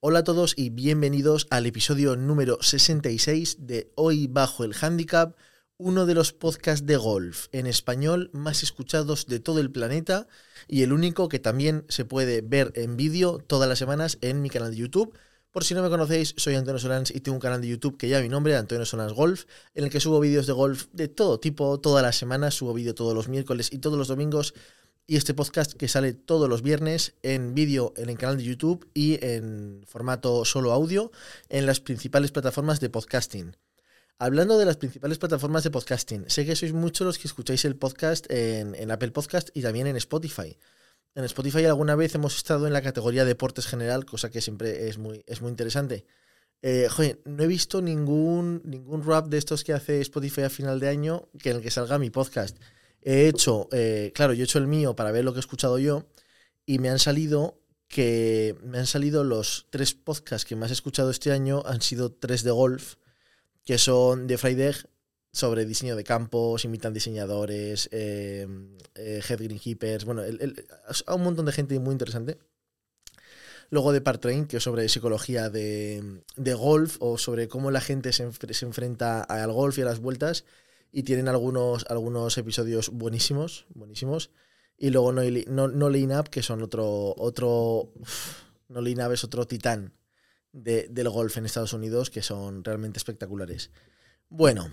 Hola a todos y bienvenidos al episodio número 66 de Hoy Bajo el Handicap, uno de los podcasts de golf en español más escuchados de todo el planeta y el único que también se puede ver en vídeo todas las semanas en mi canal de YouTube. Por si no me conocéis, soy Antonio Solans y tengo un canal de YouTube que ya mi nombre, Antonio Solans Golf, en el que subo vídeos de golf de todo tipo, todas las semanas, subo vídeo todos los miércoles y todos los domingos y este podcast que sale todos los viernes en vídeo en el canal de YouTube y en formato solo audio en las principales plataformas de podcasting. Hablando de las principales plataformas de podcasting, sé que sois muchos los que escucháis el podcast en, Apple Podcast y también en Spotify. En Spotify alguna vez hemos estado en la categoría deportes general, cosa que siempre es muy, es muy interesante. Eh, joder, no he visto ningún, ningún rap de estos que hace Spotify a final de año que en el que salga mi podcast he hecho, eh, claro, yo he hecho el mío para ver lo que he escuchado yo y me han salido que me han salido los tres podcasts que más he escuchado este año han sido tres de golf, que son de Friday sobre diseño de campos, imitan diseñadores, eh, eh, Head Greenkeepers, bueno, el, un montón de gente muy interesante. Luego de Part Train, que es sobre psicología de, de golf o sobre cómo la gente se, se enfrenta al golf y a las vueltas y tienen algunos, algunos episodios buenísimos, buenísimos. Y luego No, no, no Up, que son otro, otro, No Lean Up es otro titán de, del golf en Estados Unidos, que son realmente espectaculares. Bueno,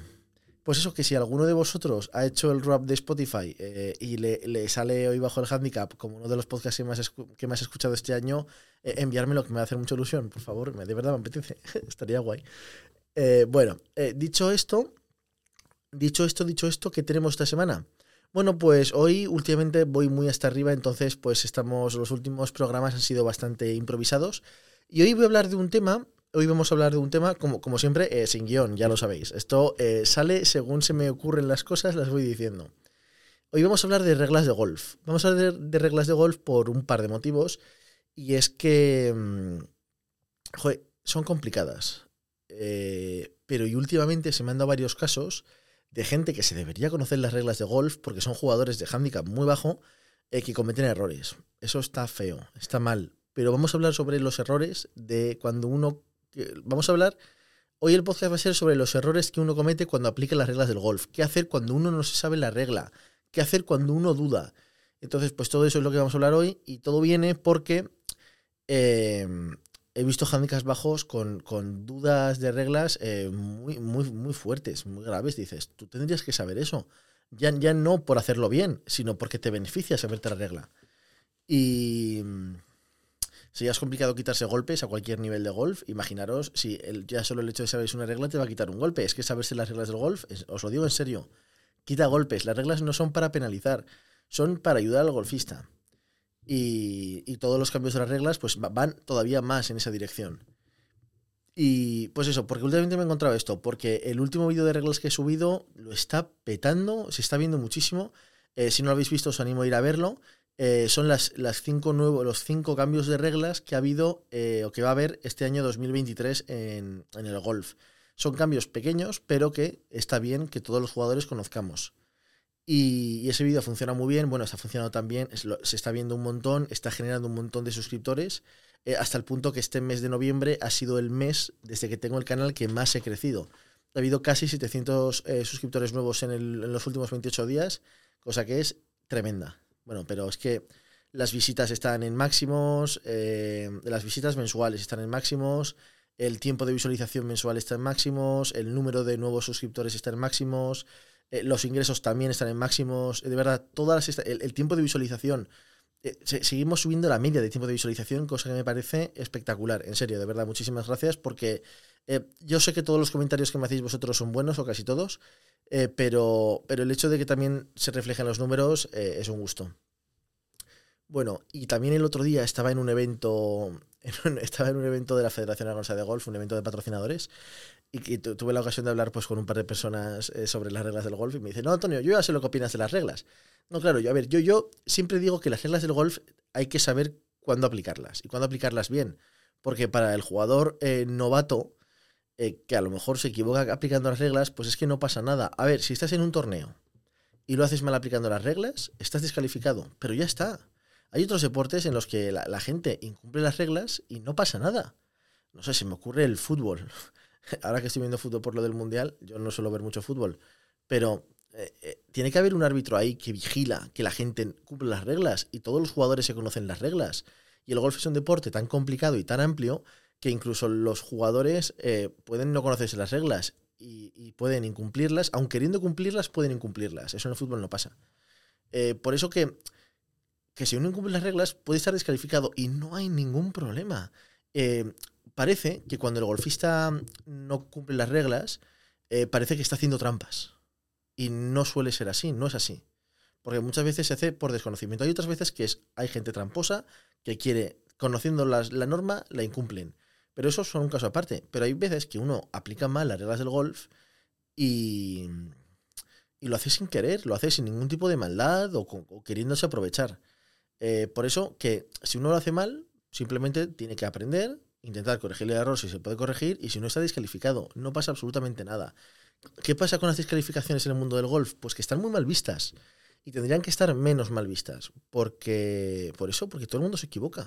pues eso que si alguno de vosotros ha hecho el rap de Spotify eh, y le, sale hoy bajo el handicap como uno de los podcasts que más, que más he escuchado este año, eh, enviármelo, que me va a hacer mucha ilusión, por favor, de verdad me apetece, estaría guay. Eh, bueno, dicho esto, Dicho esto, dicho esto, ¿qué tenemos esta semana? Bueno, pues hoy últimamente voy muy hasta arriba, entonces pues estamos, los últimos programas han sido bastante improvisados. Y hoy voy a hablar de un tema, hoy vamos a hablar de un tema, como, como siempre, eh, sin guion, ya lo sabéis. Esto eh, sale según se me ocurren las cosas, las voy diciendo. Hoy vamos a hablar de reglas de golf. Vamos a hablar de, reglas de golf por un par de motivos. Y es que, mm, joder, son complicadas. Eh, pero y últimamente se me han dado varios casos de gente que se debería conocer las reglas de golf porque son jugadores de handicap muy bajo eh, que cometen errores. Eso está feo, está mal. Pero vamos a hablar sobre los errores de cuando uno... Vamos a hablar... Hoy el podcast va a ser sobre los errores que uno comete cuando aplica las reglas del golf. ¿Qué hacer cuando uno no se sabe la regla? ¿Qué hacer cuando uno duda? Entonces, pues todo eso es lo que vamos a hablar hoy y todo viene porque eh, he visto handicaps bajos con, dudas de reglas eh, muy, muy, muy fuertes, muy graves. Dices, tú tendrías que saber eso. Ya, ya no por hacerlo bien, sino porque te beneficia saberte la regla. Y si ya es complicado quitarse golpes a cualquier nivel de golf, imaginaros si ya solo el hecho de saber una regla te va a quitar un golpe. Es que saberse las reglas del golf, os lo digo en serio, quita golpes. Las reglas no son para penalizar, son para ayudar al golfista. Y, todos los cambios de las reglas pues van todavía más en esa dirección. Y pues eso, porque últimamente me he encontrado esto, porque el último vídeo de reglas que he subido lo está petando, se está viendo muchísimo. Eh, si no lo habéis visto, os animo a ir a verlo. Eh, son las, las cinco nuevos, los cinco cambios de reglas que ha habido eh, o que va a haber este año 2023 en, en el golf. Son cambios pequeños, pero que está bien que todos los jugadores conozcamos. Y, ese vídeo funciona muy bien, bueno, está funcionando también, se está viendo un montón, está generando un montón de suscriptores, eh, hasta el punto que este mes de noviembre ha sido el mes, desde que tengo el canal, que más he crecido. Ha habido casi 700 eh, suscriptores nuevos en, los últimos 28 días, cosa que es tremenda. Bueno, pero es que las visitas están en máximos, eh, las visitas mensuales están en máximos, el tiempo de visualización mensual está en máximos, el número de nuevos suscriptores está en máximos, eh, los ingresos también están en máximos, de verdad, todas el, tiempo de visualización. Eh, seguimos subiendo la media de tiempo de visualización, cosa que me parece espectacular. En serio, de verdad, muchísimas gracias porque eh, yo sé que todos los comentarios que me hacéis vosotros son buenos, o casi todos, pero, pero el hecho de que también se reflejen los números es un gusto. Bueno, y también el otro día estaba en un evento, estaba en un evento de la Federación Aragonesa de Golf, un evento de patrocinadores, y tuve la ocasión de hablar pues con un par de personas eh, sobre las reglas del golf y me dice, no, Antonio, yo ya sé lo que opinas de las reglas. No, claro, yo, a ver, yo, yo siempre digo que las reglas del golf hay que saber cuándo aplicarlas y cuándo aplicarlas bien, porque para el jugador eh, novato, eh, que a lo mejor se equivoca aplicando las reglas, pues es que no pasa nada. A ver, si estás en un torneo y lo haces mal aplicando las reglas, estás descalificado, pero ya está. Hay otros deportes en los que la, gente incumple las reglas y no pasa nada. no sé, se me ocurre el fútbol. Ahora que estoy viendo fútbol por lo del Mundial, yo no suelo ver mucho fútbol, pero eh, eh, tiene que haber un árbitro ahí que vigila que la gente cumple las reglas y todos los jugadores se conocen las reglas. Y el golf es un deporte tan complicado y tan amplio que incluso los jugadores eh, pueden no conocerse las reglas y, pueden incumplirlas, aun queriendo cumplirlas, pueden incumplirlas. Eso en el fútbol no pasa. por eso que, que si uno incumple las reglas puede estar descalificado y no hay ningún problema. parece que cuando el golfista no cumple las reglas, parece que está haciendo trampas. Y no suele ser así, no es así. Porque muchas veces se hace por desconocimiento. Hay otras veces que hay gente tramposa que quiere, conociendo la norma, la incumplen. Pero eso son un caso aparte. Pero hay veces que uno aplica mal las reglas del golf y, y lo hace sin querer, lo hace sin ningún tipo de maldad o, queriéndose aprovechar. Eh, por eso que si uno lo hace mal, simplemente tiene que aprender, intentar corregir el error si se puede corregir y si no está descalificado. No pasa absolutamente nada. ¿Qué pasa con las descalificaciones en el mundo del golf? Pues que están muy mal vistas. Y tendrían que estar menos mal vistas. Porque. Por eso, porque todo el mundo se equivoca.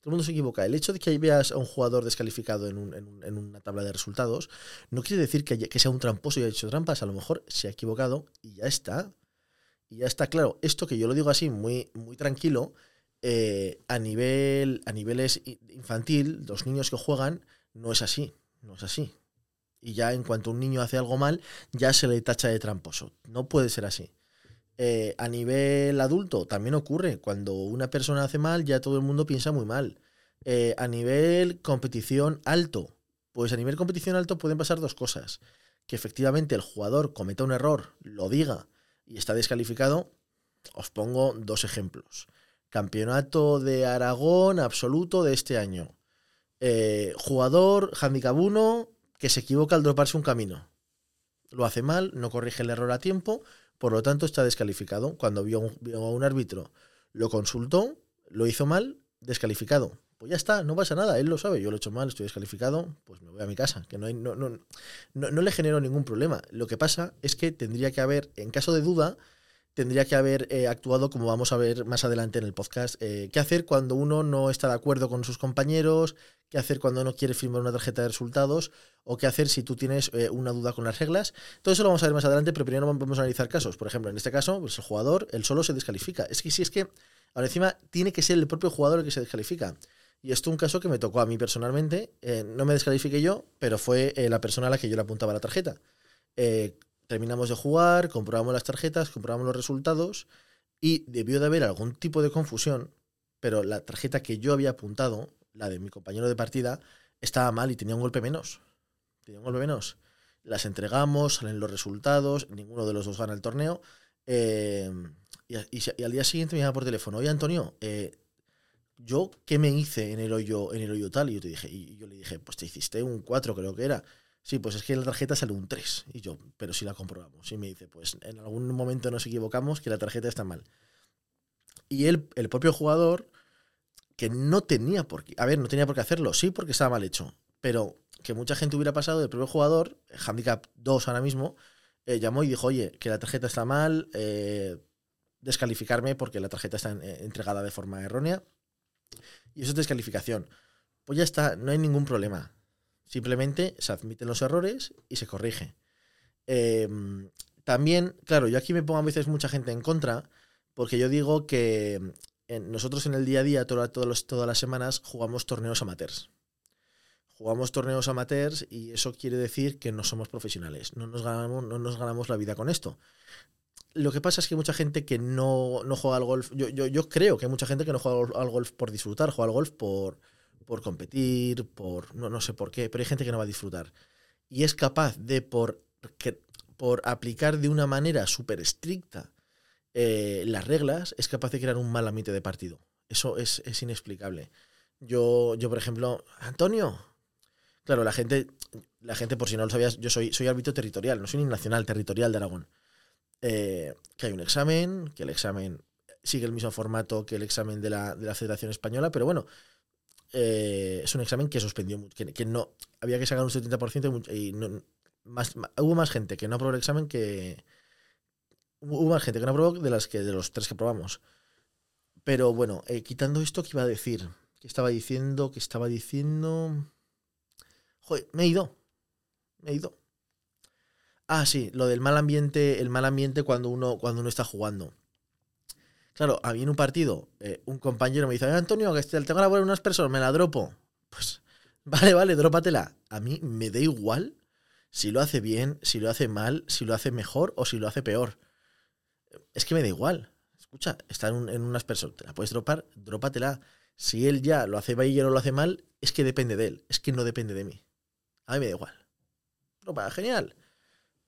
Todo el mundo se equivoca. El hecho de que veas a un jugador descalificado en, una tabla de resultados no quiere decir que, que, sea un tramposo y haya hecho trampas. A lo mejor se ha equivocado y ya está. Y ya está claro. Esto que yo lo digo así, muy, muy tranquilo, eh, a nivel a niveles infantil, los niños que juegan, no es así. No es así. Y ya en cuanto un niño hace algo mal, ya se le tacha de tramposo. No puede ser así. Eh, a nivel adulto también ocurre. Cuando una persona hace mal, ya todo el mundo piensa muy mal. Eh, a nivel competición alto, pues a nivel competición alto pueden pasar dos cosas. Que efectivamente el jugador cometa un error, lo diga y está descalificado. Os pongo dos ejemplos. Campeonato de Aragón absoluto de este año. Eh, jugador, handicap 1, que se equivoca al droparse un camino. Lo hace mal, no corrige el error a tiempo, por lo tanto está descalificado. Cuando vio, a un árbitro, lo consultó, lo hizo mal, descalificado. Pues ya está, no pasa nada, él lo sabe, yo lo he hecho mal, estoy descalificado, pues me voy a mi casa, que no, hay, no, no, no, le genero ningún problema. Lo que pasa es que tendría que haber, en caso de duda, tendría que haber eh, actuado como vamos a ver más adelante en el podcast. Eh, ¿Qué hacer cuando uno no está de acuerdo con sus compañeros? ¿Qué hacer cuando no quiere firmar una tarjeta de resultados? ¿O qué hacer si tú tienes eh, una duda con las reglas? Todo eso lo vamos a ver más adelante, pero primero vamos a analizar casos. Por ejemplo, en este caso, pues el jugador, él solo se descalifica. Es que si es que, ahora encima, tiene que ser el propio jugador el que se descalifica. Y esto es un caso que me tocó a mí personalmente. no me descalifiqué yo, pero fue la persona a la que yo le apuntaba la tarjeta terminamos de jugar, comprobamos las tarjetas, comprobamos los resultados y debió de haber algún tipo de confusión, pero la tarjeta que yo había apuntado, la de mi compañero de partida, estaba mal y tenía un golpe menos. Tenía un golpe menos. Las entregamos, salen los resultados, ninguno de los dos gana el torneo. Eh, y, al día siguiente me llama por teléfono, oye Antonio, eh, yo qué me hice en el hoyo, en el hoyo tal, y yo te dije, y yo le dije, pues te hiciste un 4 creo que era. Sí, pues es que la tarjeta sale un 3. Y yo, pero si la comprobamos. Y me dice, pues en algún momento nos equivocamos que la tarjeta está mal. Y él, el propio jugador, que no tenía por qué, a ver, no tenía por qué hacerlo, sí, porque estaba mal hecho, pero que mucha gente hubiera pasado del propio jugador, handicap 2 ahora mismo, eh, llamó y dijo, oye, que la tarjeta está mal, eh, descalificarme porque la tarjeta está eh, entregada de forma errónea. Y eso es descalificación. Pues ya está, no hay ningún problema. Simplemente se admiten los errores y se corrige. Em, también, claro, yo aquí me pongo a veces mucha gente en contra, porque yo digo que nosotros en el día a día, todas las semanas, jugamos torneos amateurs. Jugamos torneos amateurs y eso quiere decir que no somos profesionales, no nos ganamos, no nos ganamos la vida con esto. Lo que pasa es que mucha gente que no, juega al golf. Yo, yo, creo que hay mucha gente que no juega al golf por disfrutar, juega al golf por, por competir, por no, no sé por qué, pero hay gente que no va a disfrutar. Y es capaz de, por, por aplicar de una manera súper estricta eh, las reglas, es capaz de crear un mal ambiente de partido. Eso es, es inexplicable. Yo, yo, por ejemplo, Antonio, claro, la gente, la gente, por si no lo sabías, yo soy, soy árbitro territorial, no soy ni nacional, territorial de Aragón. Eh, que hay un examen, que el examen sigue el mismo formato que el examen de la, de la Federación Española, pero bueno, eh, es un examen que suspendió, que, que no había que sacar un 70% y no, más, hubo más gente que no aprobó el examen que hubo más gente que no aprobó de las que de los tres que probamos. Pero bueno, eh, quitando esto, ¿qué iba a decir? ¿Qué estaba diciendo? ¿Qué estaba diciendo? Joder, me he ido. Me he ido. Ah, sí, lo del mal ambiente, el mal ambiente cuando uno, cuando uno está jugando. Claro, a mí en un partido, eh, un compañero me dice, Antonio, que tengo la bola de unas personas, me la dropo. Pues, vale, vale, drópatela. A mí me da igual si lo hace bien, si lo hace mal, si lo hace mejor o si lo hace peor. Es que me da igual. Escucha, está en, unas personas, te la puedes dropar, drópatela. Si él ya lo hace bien no lo hace mal, es que depende de él, es que no depende de mí. A mí me da igual. Genial.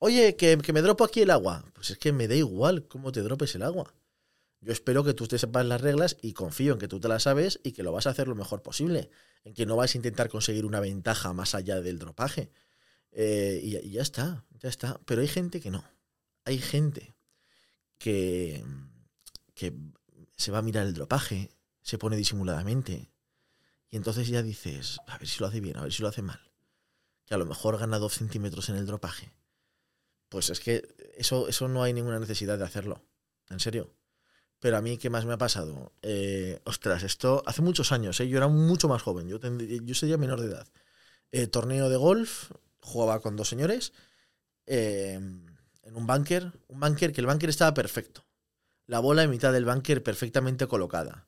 Oye, que, me dropo aquí el agua. Pues es que me da igual cómo te dropes el agua. Yo espero que tú te sepas las reglas y confío en que tú te las sabes y que lo vas a hacer lo mejor posible. En que no vas a intentar conseguir una ventaja más allá del dropaje. Eh, y, ya está, ya está. Pero hay gente que no. Hay gente que, que se va a mirar el dropaje, se pone disimuladamente. Y entonces ya dices, a ver si lo hace bien, a ver si lo hace mal. Que a lo mejor gana dos centímetros en el dropaje. Pues es que eso, eso no hay ninguna necesidad de hacerlo. En serio. Pero a mí, ¿qué más me ha pasado? Eh, ostras, esto hace muchos años, ¿eh? yo era mucho más joven, yo, yo sería menor de edad. Eh, torneo de golf, jugaba con dos señores em, en un bunker, un bunker que el bunker estaba perfecto. La bola en mitad del bunker perfectamente colocada.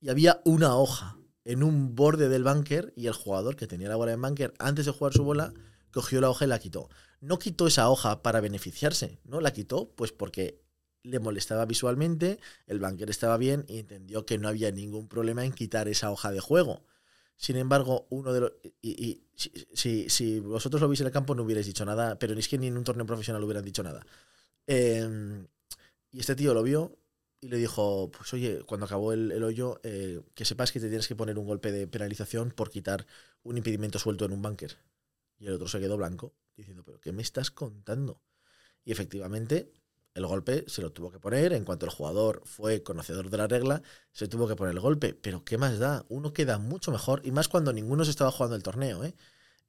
Y había una hoja en un borde del bunker y el jugador que tenía la bola en bunker antes de jugar su bola cogió la hoja y la quitó. No quitó esa hoja para beneficiarse, ¿no? La quitó pues porque le molestaba visualmente, el banquero estaba bien y entendió que no había ningún problema en quitar esa hoja de juego. Sin embargo, uno de los. Y, si, si, vosotros lo veis en el campo no hubierais dicho nada, pero ni es que ni en un torneo profesional hubieran dicho nada. Em, y este tío lo vio y le dijo: Pues oye, cuando acabó el, hoyo, eh, que sepas que te tienes que poner un golpe de penalización por quitar un impedimento suelto en un bunker. Y el otro se quedó blanco, diciendo: ¿Pero qué me estás contando? Y efectivamente, el golpe se lo tuvo que poner. En cuanto el jugador fue conocedor de la regla, se tuvo que poner el golpe. Pero ¿qué más da? Uno queda mucho mejor, y más cuando ninguno se estaba jugando el torneo. ¿eh?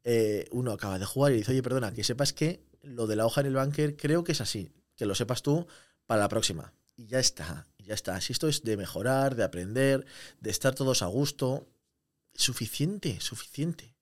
Eh, uno acaba de jugar y dice, oye, perdona, que sepas que lo de la hoja en el bunker creo que es así. Que lo sepas tú para la próxima. Y ya está, ya está. Si esto es de mejorar, de aprender, de estar todos a gusto, suficiente, suficiente.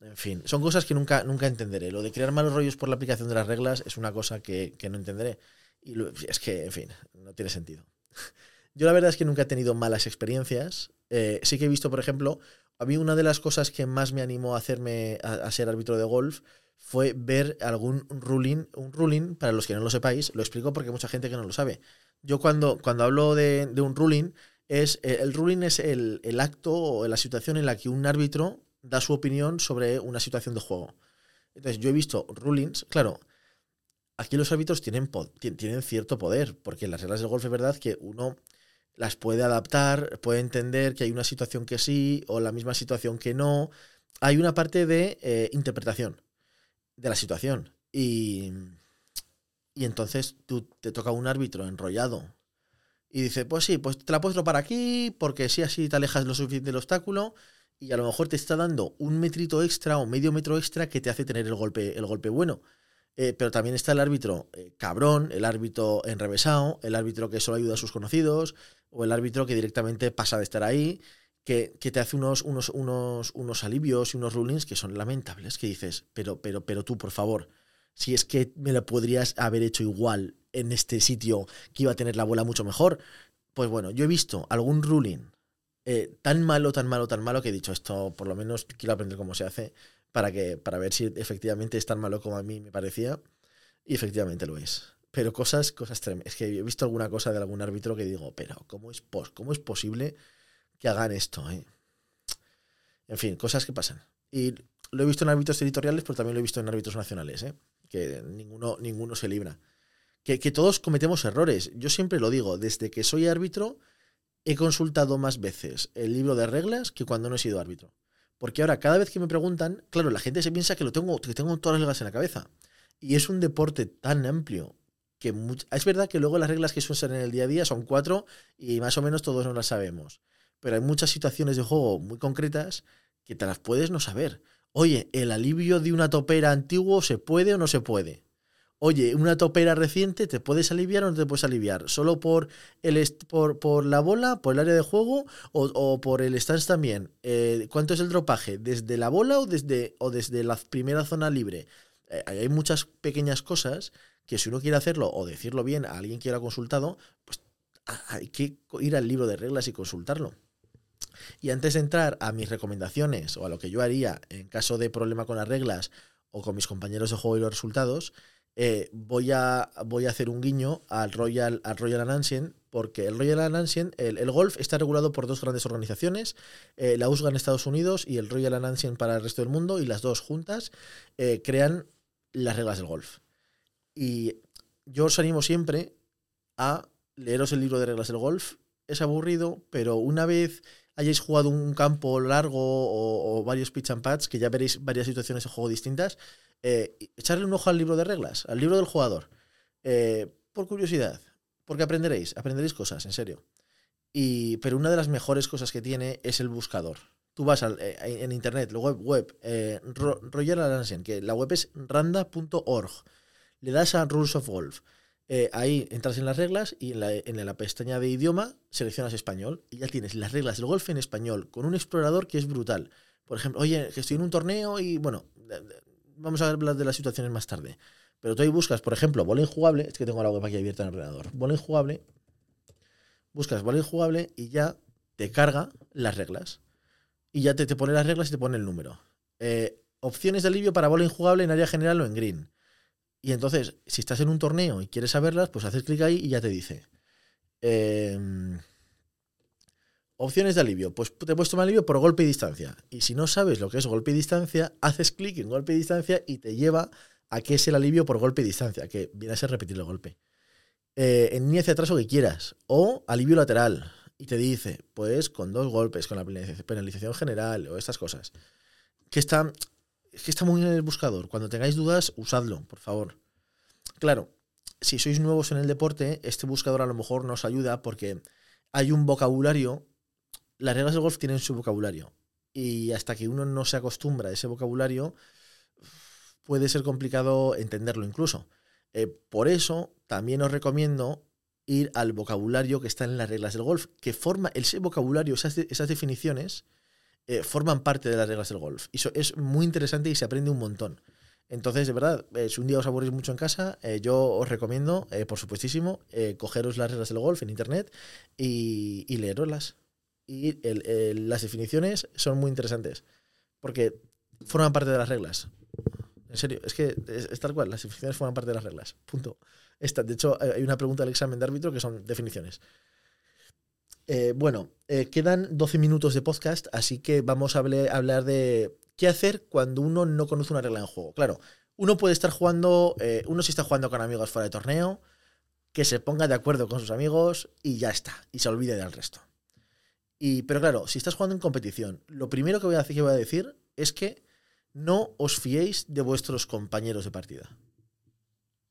En fin, son cosas que nunca, nunca entenderé. Lo de crear malos rollos por la aplicación de las reglas es una cosa que, no entenderé. Y es que, en fin, no tiene sentido. Yo la verdad es que nunca he tenido malas experiencias. Eh, sí que he visto, por ejemplo, a mí una de las cosas que más me animó a hacerme a, ser árbitro de golf fue ver algún ruling. Un ruling, para los que no lo sepáis, lo explico porque hay mucha gente que no lo sabe. Yo cuando, cuando hablo de, de un ruling, es eh, el ruling es el, el acto o la situación en la que un árbitro da su opinión sobre una situación de juego. Entonces, yo he visto rulings, claro, aquí los árbitros tienen, tienen cierto poder, porque las reglas del golf es verdad que uno las puede adaptar, puede entender que hay una situación que sí o la misma situación que no. Hay una parte de eh, interpretación de la situación. Y, y entonces tú te toca un árbitro enrollado y dice, pues sí, pues te la puedes dropar aquí porque si así te alejas lo suficiente del obstáculo y a lo mejor te está dando un metrito extra o medio metro extra que te hace tener el golpe, el golpe bueno. Eh, pero también está el árbitro eh, cabrón, el árbitro enrevesado, el árbitro que solo ayuda a sus conocidos, o el árbitro que directamente pasa de estar ahí, que, te hace unos, unos, unos, unos alivios y unos rulings que son lamentables, que dices, pero, pero, pero tú, por favor, si es que me lo podrías haber hecho igual en este sitio que iba a tener la bola mucho mejor. Pues bueno, yo he visto algún ruling eh, tan malo, tan malo, tan malo que he dicho esto, por lo menos quiero aprender cómo se hace para, que, para ver si efectivamente es tan malo como a mí me parecía. Y efectivamente lo es. Pero cosas, cosas tremendas. Es que he visto alguna cosa de algún árbitro que digo, pero ¿cómo es, cómo es posible que hagan esto? Eh? En fin, cosas que pasan. Y lo he visto en árbitros territoriales, pero también lo he visto en árbitros nacionales, ¿eh? que ninguno, ninguno se libra. Que, que, todos cometemos errores. Yo siempre lo digo, desde que soy árbitro, he consultado más veces el libro de reglas que cuando no he sido árbitro. Porque ahora, cada vez que me preguntan, claro, la gente se piensa que lo tengo, que tengo todas las reglas en la cabeza. Y es un deporte tan amplio que es verdad que luego las reglas que suelen en el día a día son cuatro y más o menos todos no las sabemos. Pero hay muchas situaciones de juego muy concretas que te las puedes no saber. Oye, ¿el alivio de una topera antiguo se puede o no se puede? Oye, una topera reciente, ¿te puedes aliviar o no te puedes aliviar? ¿Solo por, el por, por la bola, por el área de juego o, por el stance también? Eh, ¿Cuánto es el dropaje? ¿Desde la bola o desde, o desde la primera zona libre? Eh, hay muchas pequeñas cosas que si uno quiere hacerlo o decirlo bien a alguien que lo ha consultado, pues hay que ir al libro de reglas y consultarlo. Y antes de entrar a mis recomendaciones o a lo que yo haría en caso de problema con las reglas o con mis compañeros de juego y los resultados, eh, voy, a, voy a hacer un guiño al Royal, al Royal porque el Royal Ancient, el, el, golf está regulado por dos grandes organizaciones, eh, la USGA en Estados Unidos y el Royal Ancient para el resto del mundo, y las dos juntas eh, crean las reglas del golf. Y yo os animo siempre a leeros el libro de reglas del golf. Es aburrido, pero una vez hayáis jugado un campo largo o, varios pitch and pads, que ya veréis varias situaciones de juego distintas, eh, echarle un ojo al libro de reglas, al libro del jugador. Eh, por curiosidad, porque aprenderéis, aprenderéis cosas, en serio. Y, pero una de las mejores cosas que tiene es el buscador. Tú vas eh, en internet, la web, web Roger Alansen, que la web es randa.org. Le das a Rules of Golf. Eh, ahí entras en las reglas y en la, pestaña de idioma seleccionas español y ya tienes las reglas del golf en español con un explorador que es brutal. Por ejemplo, oye, estoy en un torneo y bueno, vamos a hablar de las situaciones más tarde. Pero tú ahí buscas, por ejemplo, bola injugable, es que tengo la web aquí abierta en el ordenador. Bola injugable, buscas bola injugable y ya te carga las reglas. Y ya te, te pone las reglas y te pone el número. Eh, opciones de alivio para bola injugable en área general o en green. Y entonces, si estás en un torneo y quieres saberlas, pues haces clic ahí y ya te dice. Em, opciones de alivio. Pues te puedes tomar alivio por golpe y distancia. Y si no sabes lo que es golpe y distancia, haces clic en golpe y distancia y te lleva a qué es el alivio por golpe y distancia, que viene a ser repetir el golpe. Eh, en ni hacia atrás o que quieras. O alivio lateral. Y te dice, pues con dos golpes, con la penalización general o estas cosas. Que están es que está muy en el buscador. Cuando tengáis dudas, usadlo, por favor. Claro, si sois nuevos en el deporte, este buscador a lo mejor nos ayuda porque hay un vocabulario. Las reglas del golf tienen su vocabulario. Y hasta que uno no se acostumbra a ese vocabulario, puede ser complicado entenderlo incluso. Eh, por eso también os recomiendo ir al vocabulario que está en las reglas del golf, que forma ese vocabulario, esas definiciones, eh, forman parte de las reglas del golf. Y eso es muy interesante y se aprende un montón. Entonces, de verdad, eh, si un día os aburrís mucho en casa, eh, yo os recomiendo, por supuestísimo, cogeros las reglas del golf en internet y, leeroslas. Y las definiciones son muy interesantes, porque forman parte de las reglas. En serio, es que es, tal cual, las definiciones forman parte de las reglas. Punto. Esta, de hecho, hay una pregunta del examen de árbitro que son definiciones. Eh, bueno, eh, quedan 12 minutos de podcast, así que vamos a hablar de qué hacer cuando uno no conoce una regla en juego. Claro, uno puede estar jugando, eh, uno si está jugando con amigos fuera de torneo, que se ponga de acuerdo con sus amigos y ya está, y se olvide del resto. Y, pero claro, si estás jugando en competición, lo primero que voy a, que voy a decir es que no os fiéis de vuestros compañeros de partida.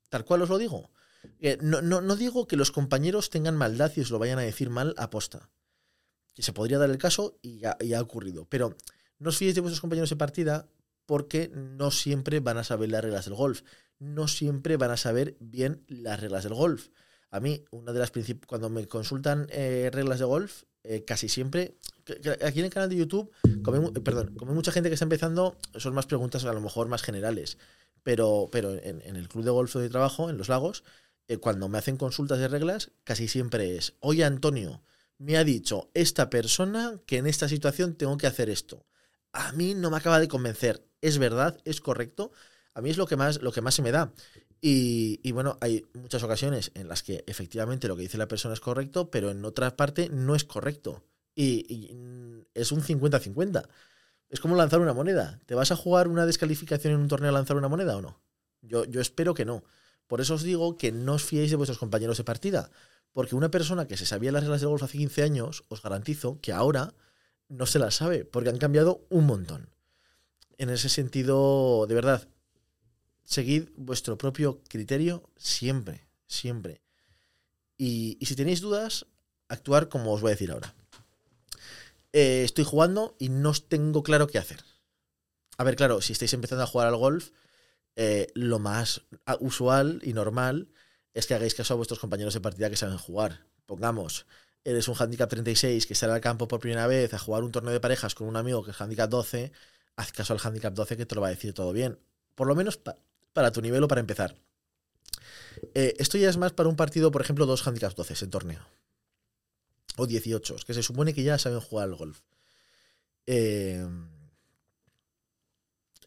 Tal cual os lo digo. Eh, no, digo que los compañeros tengan maldad y os lo vayan a decir mal a posta. Que se podría dar el caso y ha ocurrido. Pero no os fiéis de vuestros compañeros de partida porque no siempre van a saber las reglas del golf. No siempre van a saber bien las reglas del golf. A mí, una de las cuando me consultan eh, reglas de golf, eh, casi siempre, aquí en el canal de YouTube, como, perdón, como mucha gente que está empezando, son más preguntas a lo mejor más generales. Pero, pero en, en el club de golf de trabajo, en los lagos, eh, cuando me hacen consultas de reglas, casi siempre es, oye Antonio, me ha dicho esta persona que en esta situación tengo que hacer esto. A mí no me acaba de convencer. ¿Es verdad? ¿Es correcto? A mí es lo que más, lo que más se me da. Y, bueno, hay muchas ocasiones en las que efectivamente lo que dice la persona es correcto, pero en otra parte no es correcto. Y, es un 50-50. Es como lanzar una moneda. ¿Te vas a jugar una descalificación en un torneo a lanzar una moneda o no? Yo, yo espero que no. Por eso os digo que no os fiéis de vuestros compañeros de partida. Porque una persona que se sabía las reglas del golf hace 15 años, os garantizo que ahora no se las sabe, porque han cambiado un montón. En ese sentido, de verdad, seguid vuestro propio criterio siempre, siempre. Y, si tenéis dudas, actuar como os voy a decir ahora. Eh, estoy jugando y no tengo claro qué hacer. A ver, claro, si estáis empezando a jugar al golf, eh, lo más usual y normal es que hagáis caso a vuestros compañeros de partida que saben jugar. Pongamos, eres un handicap 36 que sale al campo por primera vez a jugar un torneo de parejas con un amigo que es handicap 12, haz caso al handicap 12 que te lo va a decir todo bien. Por lo menos para tu nivel o para empezar. Eh, esto ya es más para un partido, por ejemplo, dos handicaps 12 en torneo. O 18, que se supone que ya saben jugar al golf. Eh,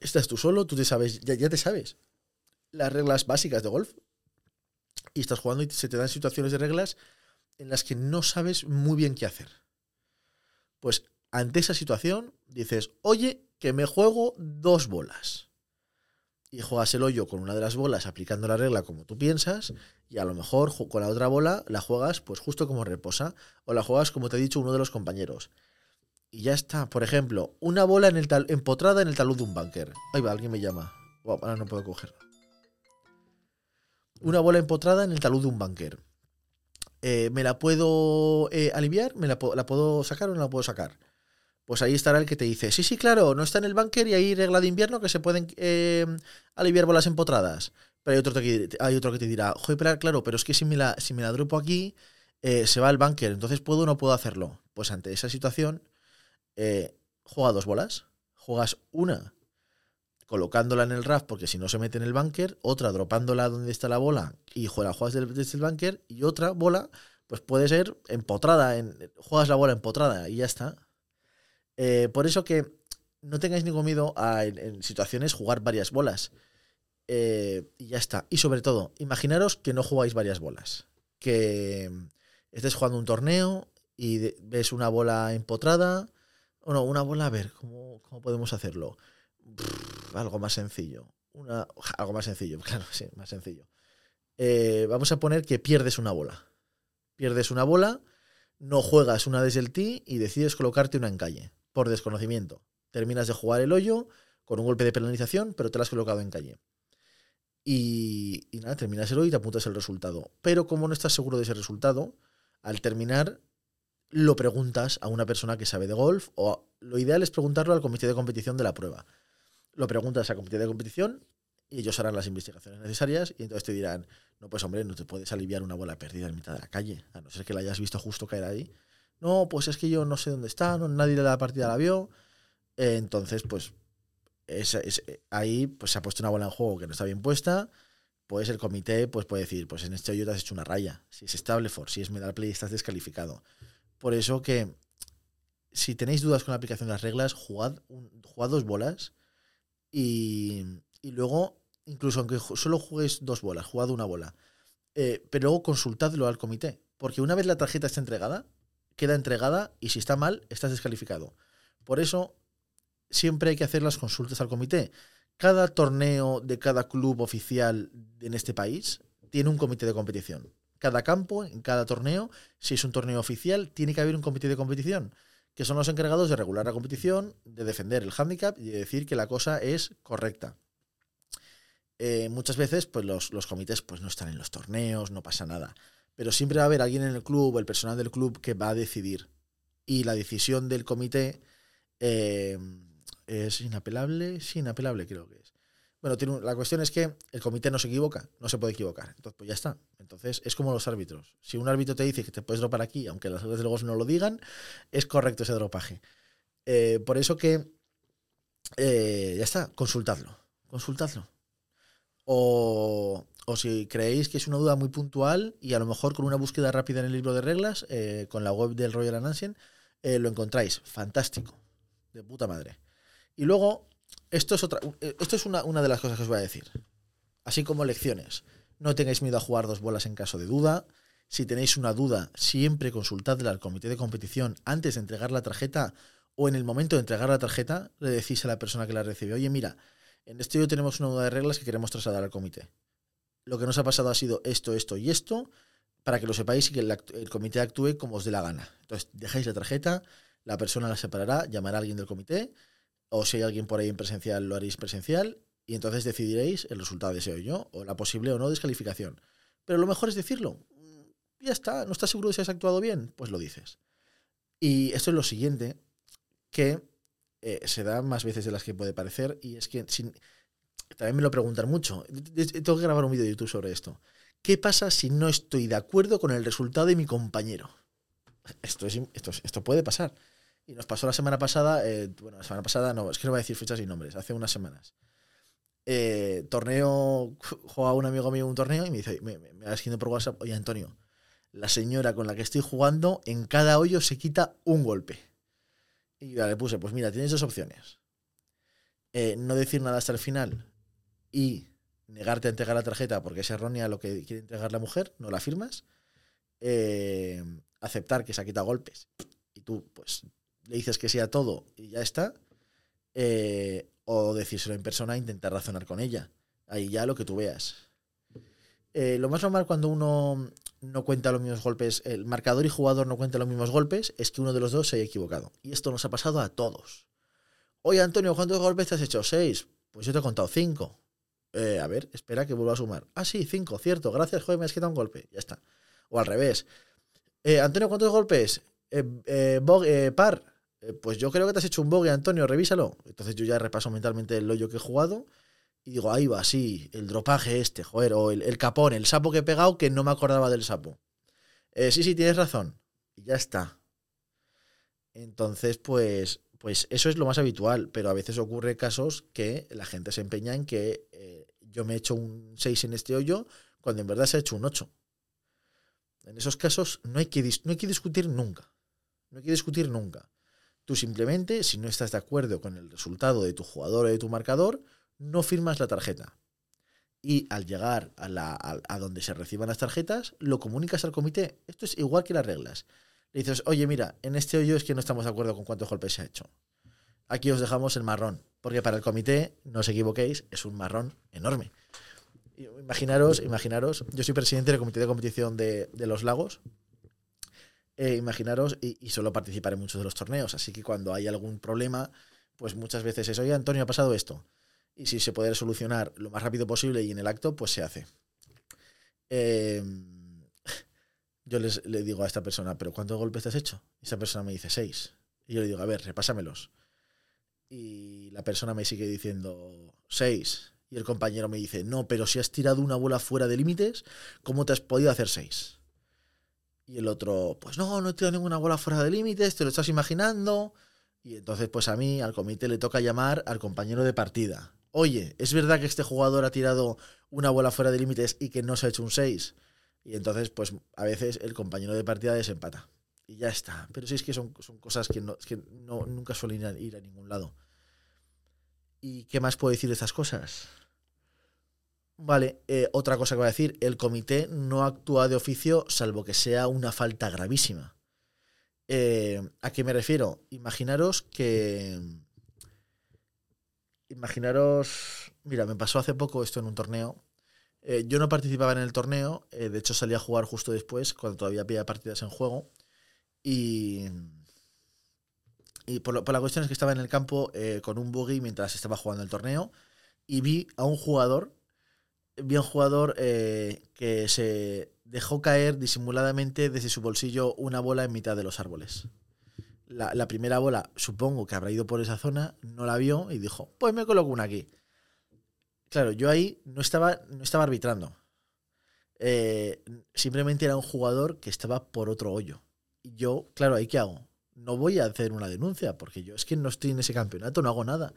estás tú solo, tú te sabes, ya, te sabes las reglas básicas de golf. Y estás jugando y se te dan situaciones de reglas en las que no sabes muy bien qué hacer. Pues ante esa situación dices, oye, que me juego dos bolas y juegas el hoyo con una de las bolas aplicando la regla como tú piensas y a lo mejor con la otra bola la juegas pues justo como reposa o la juegas como te he dicho uno de los compañeros. Y ya está, por ejemplo, una bola en el tal, empotrada en el talud de un bunker. Ahí va, alguien me llama. ahora no puedo coger. Una bola empotrada en el talud de un bunker. Eh, ¿Me la puedo eh, aliviar? ¿Me la, puedo sacar o no la puedo sacar? pues ahí estará el que te dice, sí, sí, claro, no está en el bunker y hay regla de invierno que se pueden eh, aliviar bolas empotradas. Pero hay otro, que, hay otro que te dirá, joder, claro, pero es que si me la, si me la dropo aquí, se va al bunker, entonces puedo o no puedo hacerlo. Pues ante esa situación, eh, juega dos bolas. Juegas una colocándola en el RAF porque si no se mete en el bunker, otra dropándola donde está la bola y juega, juegas desde el bunker y otra bola, pues puede ser empotrada, en, juegas la bola empotrada y ya está. Eh, por eso que no tengáis ningún miedo a en, situaciones jugar varias bolas. Eh, y ya está. Y sobre todo, imaginaros que no jugáis varias bolas. Que estés jugando un torneo y ves una bola empotrada. O no, una bola, a ver, ¿cómo, podemos hacerlo? algo más sencillo. Una, algo más sencillo, claro, sí, más sencillo. Eh, vamos a poner que pierdes una bola. Pierdes una bola, no juegas una desde el tee y decides colocarte una en calle por desconocimiento. Terminas de jugar el hoyo con un golpe de penalización, pero te lo has colocado en calle. Y, nada, terminas el hoyo y te apuntas el resultado. Pero como no estás seguro de ese resultado, al terminar lo preguntas a una persona que sabe de golf o lo ideal es preguntarlo al comité de competición de la prueba. Lo preguntas al comité de competición y ellos harán las investigaciones necesarias y entonces te dirán, no pues hombre, no te puedes aliviar una bola perdida en mitad de la calle, a no ser que la hayas visto justo caer ahí no, pues es que yo no sé dónde está, nadie de la partida la vio. Eh, entonces, pues es, eh, ahí pues, se ha puesto una bola en juego que no está bien puesta. Pues el comité pues, puede decir, pues en este hoyo te has hecho una raya. Si es estable for, si es medal play, estás descalificado. Por eso que si tenéis dudas con la aplicación de las reglas, jugad, dos bolas y, luego, incluso aunque solo juguéis dos bolas, jugad una bola. Eh, pero luego consultadlo al comité. Porque una vez la tarjeta está entregada, queda entregada y si está mal, estás descalificado. Por eso, siempre hay que hacer las consultas al comité. Cada torneo de cada club oficial en este país tiene un comité de competición. Cada campo, en cada torneo, si es un torneo oficial, tiene que haber un comité de competición, que son los encargados de regular la competición, de defender el handicap y de decir que la cosa es correcta. Eh, muchas veces, pues los, los comités pues, no están en los torneos, no pasa nada pero siempre va a haber alguien en el club, el personal del club, que va a decidir. Y la decisión del comité eh, es inapelable, sí, inapelable creo que. Bueno, la cuestión es que el comité no se equivoca, no se puede equivocar. Entonces, pues ya está. Entonces, es como los árbitros. Si un árbitro te dice que te puedes dropar aquí, aunque las reglas del no lo digan, es correcto ese dropaje. Eh, por eso que, eh, ya está, consultadlo. Consultadlo. O, o si creéis que es una duda muy puntual y a lo mejor con una búsqueda rápida en el libro de reglas, eh, con la web del Royal eh, lo encontráis. Fantástico. De puta madre. Y luego, esto es, otra, esto es una, una de las cosas que os voy a decir. Así como lecciones. No tengáis miedo a jugar dos bolas en caso de duda. Si tenéis una duda, siempre consultadla al comité de competición antes de entregar la tarjeta o en el momento de entregar la tarjeta, le decís a la persona que la recibe, oye, mira, en este hoyo tenemos una duda de reglas que queremos trasladar al comité lo que nos ha pasado ha sido esto, esto y esto, para que lo sepáis y que el, comité actúe como os dé la gana. Entonces, dejáis la tarjeta, la persona la separará, llamará a alguien del comité, o si hay alguien por ahí en presencial, lo haréis presencial, y entonces decidiréis el resultado de ese yo, o la posible o no descalificación. Pero lo mejor es decirlo. Ya está, ¿no estás seguro de si has actuado bien? Pues lo dices. Y esto es lo siguiente, que eh, se da más veces de las que puede parecer, y es que sin, también me lo preguntan mucho. Tengo que grabar un vídeo de YouTube sobre esto. ¿Qué pasa si no estoy de acuerdo con el resultado de mi compañero? Esto, es, esto, esto puede pasar. Y nos pasó la semana pasada, eh, bueno, la semana pasada no, es que no voy a decir fechas y nombres, hace unas semanas. Eh, torneo, juega un amigo mío un torneo y me dice, me, me, va escribiendo por WhatsApp, oye Antonio, la señora con la que estoy jugando, en cada hoyo se quita un golpe. Y yo le puse, pues mira, tienes dos opciones. Eh, no decir nada hasta el final y negarte a entregar la tarjeta porque es errónea lo que quiere entregar la mujer, no la firmas. Aceptar que se ha quitado golpes y tú pues le dices que sí a todo y ya está. Eh, o decírselo en persona e intentar razonar con ella. Ahí ya lo que tú veas. lo más normal cuando uno no cuenta los mismos golpes, el marcador y jugador no cuenta los mismos golpes, es que uno de los dos se haya equivocado. Y esto nos ha pasado a todos. Oye, Antonio, ¿cuántos golpes te has hecho? Seis. Pues yo te he contado cinco. Eh, a ver, espera que vuelva a sumar. Ah, sí, cinco, cierto. Gracias, joder, me has quitado un golpe. Ya está. O al revés. Eh, Antonio, ¿cuántos golpes? Eh, par. Pues yo creo que te has hecho un bogey, Antonio, revísalo. Entonces yo ya repaso mentalmente el hoyo que he jugado y digo, ahí va, sí, el dropaje este, joder, o el, capón, el sapo que he pegado que no me acordaba del sapo. sí, sí, tienes razón. Y ya está. Entonces, pues pues eso es lo más habitual, pero a veces ocurre casos que la gente se empeña en que eh, yo me he hecho un 6 en este hoyo cuando en verdad se ha hecho un 8. En esos casos no hay que, no hay que discutir nunca. No hay que discutir nunca. Tú simplemente, si no estás de acuerdo con el resultado de tu jugador o de tu marcador, no firmas la tarjeta. Y al llegar a, la, a donde se reciban las tarjetas, lo comunicas al comité. Esto es igual que las reglas le dices, oye, mira, en este hoyo es que no estamos de acuerdo con cuántos golpes se ha hecho. Aquí os dejamos el marrón, porque para el comité, no os equivoquéis, es un marrón enorme. Imaginaros, imaginaros, yo soy presidente del comité de competición de, los lagos. Eh, imaginaros, y, solo participaré en muchos de los torneos, así que cuando hay algún problema, pues muchas veces es, oye, Antonio, ha pasado esto. Y si se puede solucionar lo más rápido posible y en el acto, pues se hace. Eh, yo les, le digo a esta persona, ¿pero cuántos golpes te has hecho? Y esa persona me dice seis. Y yo le digo, a ver, repásamelos. Y la persona me sigue diciendo seis. Y el compañero me dice, no, pero si has tirado una bola fuera de límites, ¿cómo te has podido hacer seis? Y el otro, pues no, no he tirado ninguna bola fuera de límites, te lo estás imaginando. Y entonces, pues a mí, al comité, le toca llamar al compañero de partida. Oye, ¿es verdad que este jugador ha tirado una bola fuera de límites y que no se ha hecho un 6? Y entonces, pues a veces el compañero de partida desempata. Y ya está. Pero sí es que son, son cosas que, no, que no, nunca suelen ir a, ningún lado. ¿Y qué más puedo decir de estas cosas? Vale, eh, otra cosa que voy a decir, el comité no actúa de oficio salvo que sea una falta gravísima. Eh, ¿A qué me refiero? Imaginaros que... Imaginaros... Mira, me pasó hace poco esto en un torneo eh, yo no participaba en el torneo, eh, de hecho salí a jugar justo después, cuando todavía había partidas en juego. Y, y por, la cuestión es que estaba en el campo eh, con un buggy mientras estaba jugando el torneo y vi a un jugador, vi un jugador que se dejó caer disimuladamente desde su bolsillo una bola en mitad de los árboles. La, la primera bola, supongo que habrá ido por esa zona, no la vio y dijo, pues me coloco una aquí. Claro, yo ahí no estaba, no estaba arbitrando. Eh, simplemente era un jugador que estaba por otro hoyo. Y yo, claro, ¿ahí qué hago? No voy a hacer una denuncia, porque yo es que no estoy en ese campeonato, no hago nada.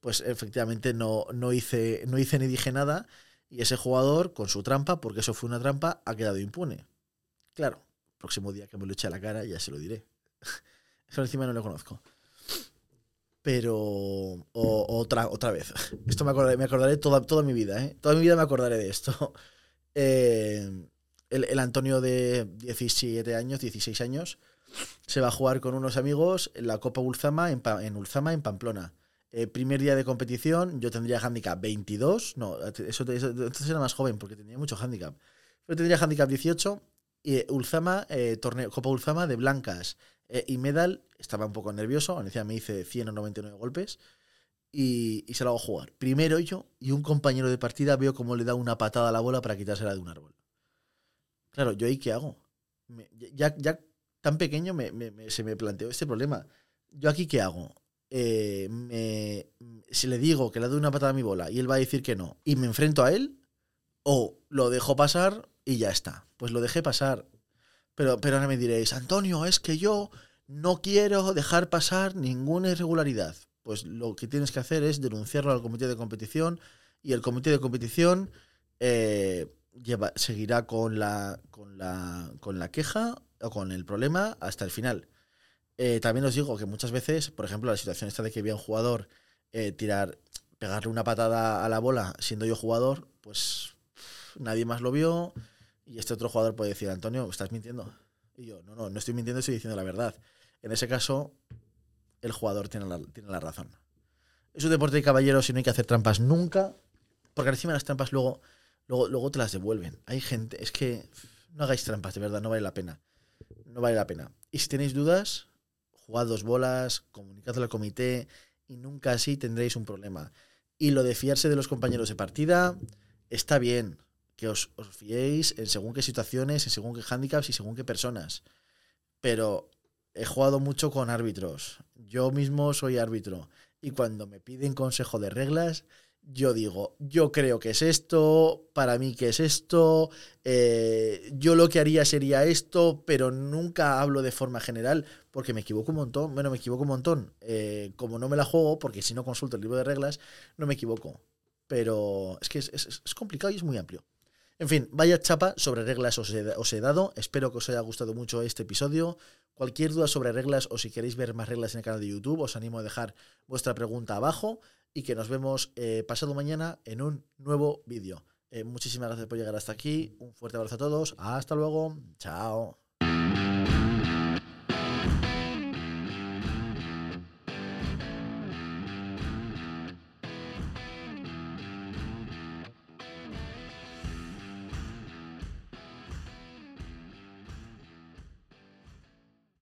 Pues efectivamente no, no, hice, no hice ni dije nada. Y ese jugador, con su trampa, porque eso fue una trampa, ha quedado impune. Claro, próximo día que me lo eche a la cara ya se lo diré. Eso encima no lo conozco. Pero. otra, otra vez. Esto me acordaré, me acordaré toda, toda mi vida, ¿eh? Toda mi vida me acordaré de esto. Eh, el, Antonio de 17 años, 16 años, se va a jugar con unos amigos en la Copa Ulzama en, en Ulzama, en Pamplona. Eh, primer día de competición, yo tendría handicap 22. No, eso, entonces era más joven porque tenía mucho handicap. Yo tendría handicap 18 y Ulzama, torneo, Copa Ulzama de blancas eh, y Medal estaba un poco nervioso, decía, me hice 100 o 99 golpes y, se lo hago jugar. Primero yo y un compañero de partida veo cómo le da una patada a la bola para quitársela de un árbol. Claro, ¿yo ahí qué hago? ya, ya tan pequeño se me planteó este problema. ¿Yo aquí qué hago? Eh, me, si le digo que le doy una patada a mi bola y él va a decir que no, y me enfrento a él, o lo dejo pasar y ya está. Pues lo dejé pasar. Pero, pero ahora me diréis, Antonio, es que yo no quiero dejar pasar ninguna irregularidad. Pues lo que tienes que hacer es denunciarlo al comité de competición y el comité de competición eh, seguirá con la, con, la, con la queja o con el problema hasta el final. Eh, también os digo que muchas veces, por ejemplo, la situación esta de que había un jugador eh, tirar, pegarle una patada a la bola siendo yo jugador, pues nadie más lo vio y este otro jugador puede decir, Antonio, estás mintiendo. Y yo, no, no, no estoy mintiendo, estoy diciendo la verdad. En ese caso, el jugador tiene la, tiene la razón. Es un deporte de caballeros y no hay que hacer trampas nunca, porque encima las trampas luego, luego, luego te las devuelven. Hay gente, es que no hagáis trampas, de verdad, no vale la pena. No vale la pena. Y si tenéis dudas, jugad dos bolas, comunicadlo al comité y nunca así tendréis un problema. Y lo de fiarse de los compañeros de partida está bien, que os, os fiéis en según qué situaciones, en según qué handicaps y según qué personas. Pero he jugado mucho con árbitros. Yo mismo soy árbitro. Y cuando me piden consejo de reglas, yo digo, yo creo que es esto, para mí que es esto, eh, yo lo que haría sería esto, pero nunca hablo de forma general porque me equivoco un montón. Bueno, me equivoco un montón. Eh, como no me la juego, porque si no consulto el libro de reglas, no me equivoco. Pero es que es, es, complicado y es muy amplio. En fin, vaya chapa sobre reglas os he, os he, dado. Espero que os haya gustado mucho este episodio. Cualquier duda sobre reglas o si queréis ver más reglas en el canal de YouTube, os animo a dejar vuestra pregunta abajo y que nos vemos eh, pasado mañana en un nuevo vídeo. Eh, muchísimas gracias por llegar hasta aquí. Un fuerte abrazo a todos. Hasta luego. Chao.